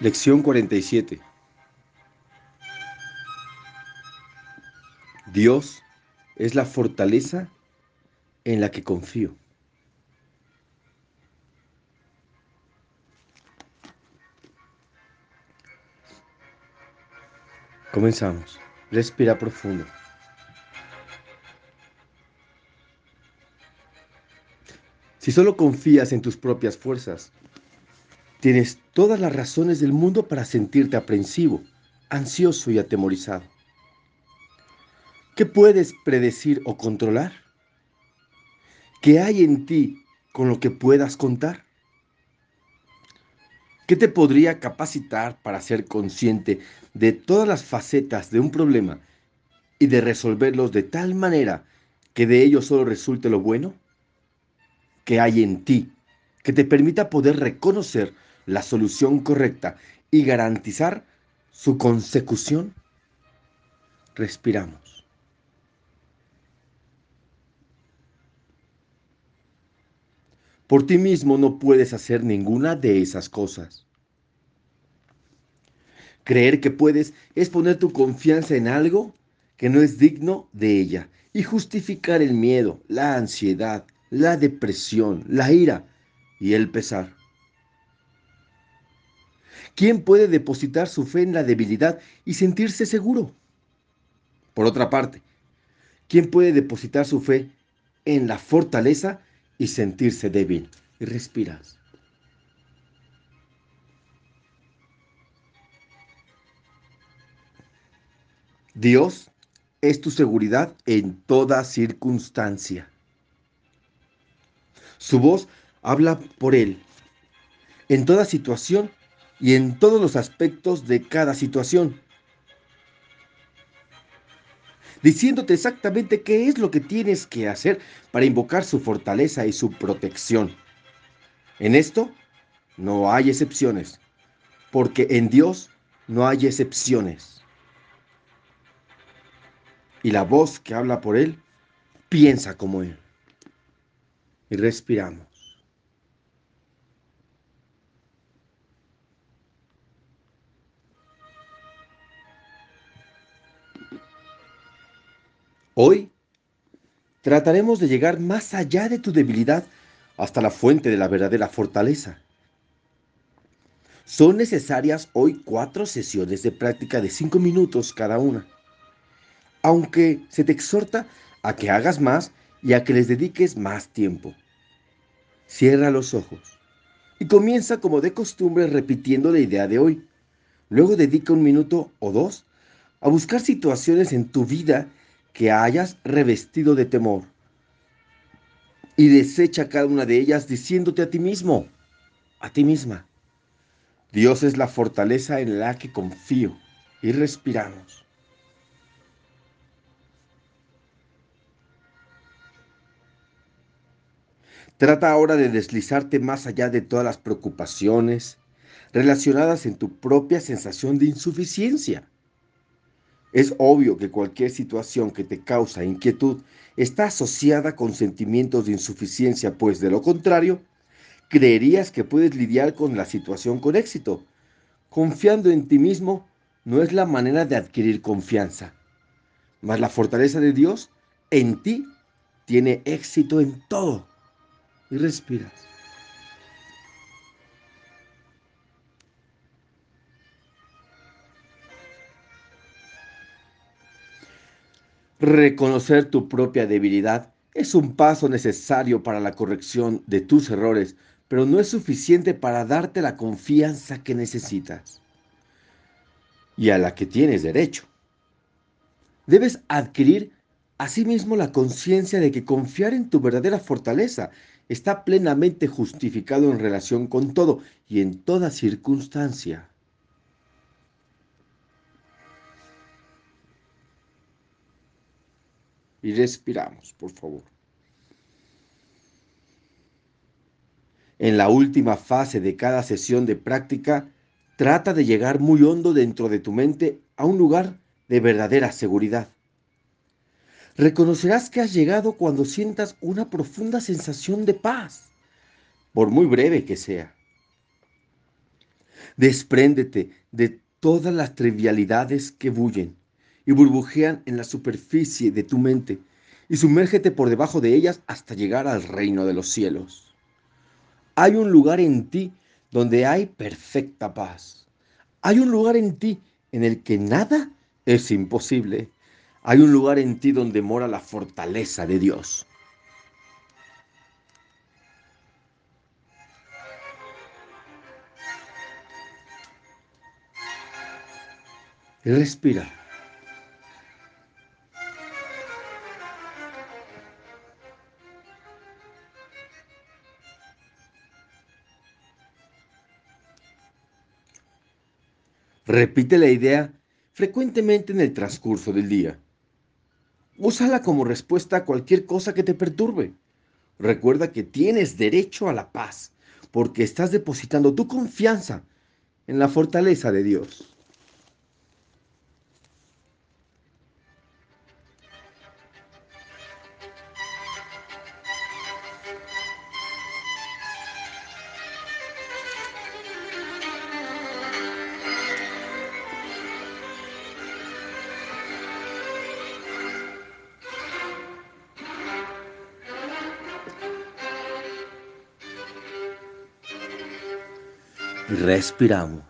Lección 47. Dios es la fortaleza en la que confío. Comenzamos. Respira profundo. Si solo confías en tus propias fuerzas, tienes todas las razones del mundo para sentirte aprensivo, ansioso y atemorizado. ¿Qué puedes predecir o controlar? ¿Qué hay en ti con lo que puedas contar? ¿Qué te podría capacitar para ser consciente de todas las facetas de un problema y de resolverlos de tal manera que de ello solo resulte lo bueno? que hay en ti que te permita poder reconocer la solución correcta y garantizar su consecución? Respiramos. Por ti mismo no puedes hacer ninguna de esas cosas. Creer que puedes es poner tu confianza en algo que no es digno de ella y justificar el miedo, la ansiedad, la depresión, la ira y el pesar. ¿Quién puede depositar su fe en la debilidad y sentirse seguro? Por otra parte, ¿quién puede depositar su fe en la fortaleza y sentirse débil? Y respiras. Dios es tu seguridad en toda circunstancia. Su voz habla por él en toda situación y en todos los aspectos de cada situación, diciéndote exactamente qué es lo que tienes que hacer para invocar su fortaleza y su protección. En esto no hay excepciones, porque en Dios no hay excepciones. Y la voz que habla por Él piensa como Él y respiramos. Hoy trataremos de llegar más allá de tu debilidad hasta la fuente de la verdadera fortaleza. Son necesarias hoy cuatro sesiones de práctica de cinco minutos cada una. Aunque se te exhorta a que hagas más y a que les dediques más tiempo. Cierra los ojos y comienza como de costumbre repitiendo la idea de hoy. Luego dedica un minuto o dos a buscar situaciones en tu vida que hayas revestido de temor. Y desecha cada una de ellas diciéndote a ti mismo, a ti misma, Dios es la fortaleza en la que confío. Y respiramos. Trata ahora de deslizarte más allá de todas las preocupaciones relacionadas en tu propia sensación de insuficiencia. Es obvio que cualquier situación que te causa inquietud está asociada con sentimientos de insuficiencia, pues de lo contrario, creerías que puedes lidiar con la situación con éxito. Confiando en ti mismo no es la manera de adquirir confianza, mas la fortaleza de Dios en ti tiene éxito en todo y respiras. Reconocer tu propia debilidad es un paso necesario para la corrección de tus errores, pero no es suficiente para darte la confianza que necesitas y a la que tienes derecho. Debes adquirir asimismo la conciencia de que confiar en tu verdadera fortaleza está plenamente justificado en relación con todo y en toda circunstancia. Y respiramos, por favor. En la última fase de cada sesión de práctica, trata de llegar muy hondo dentro de tu mente a un lugar de verdadera seguridad. Reconocerás que has llegado cuando sientas una profunda sensación de paz, por muy breve que sea. Despréndete de todas las trivialidades que bullen y burbujean en la superficie de tu mente y sumérgete por debajo de ellas hasta llegar al reino de los cielos. Hay un lugar en ti donde hay perfecta paz. Hay un lugar en ti en el que nada es imposible. Hay un lugar en ti donde mora la fortaleza de Dios. Respira. Repite la idea frecuentemente en el transcurso del día. Úsala como respuesta a cualquier cosa que te perturbe. Recuerda que tienes derecho a la paz porque estás depositando tu confianza en la fortaleza de Dios. Respiramos.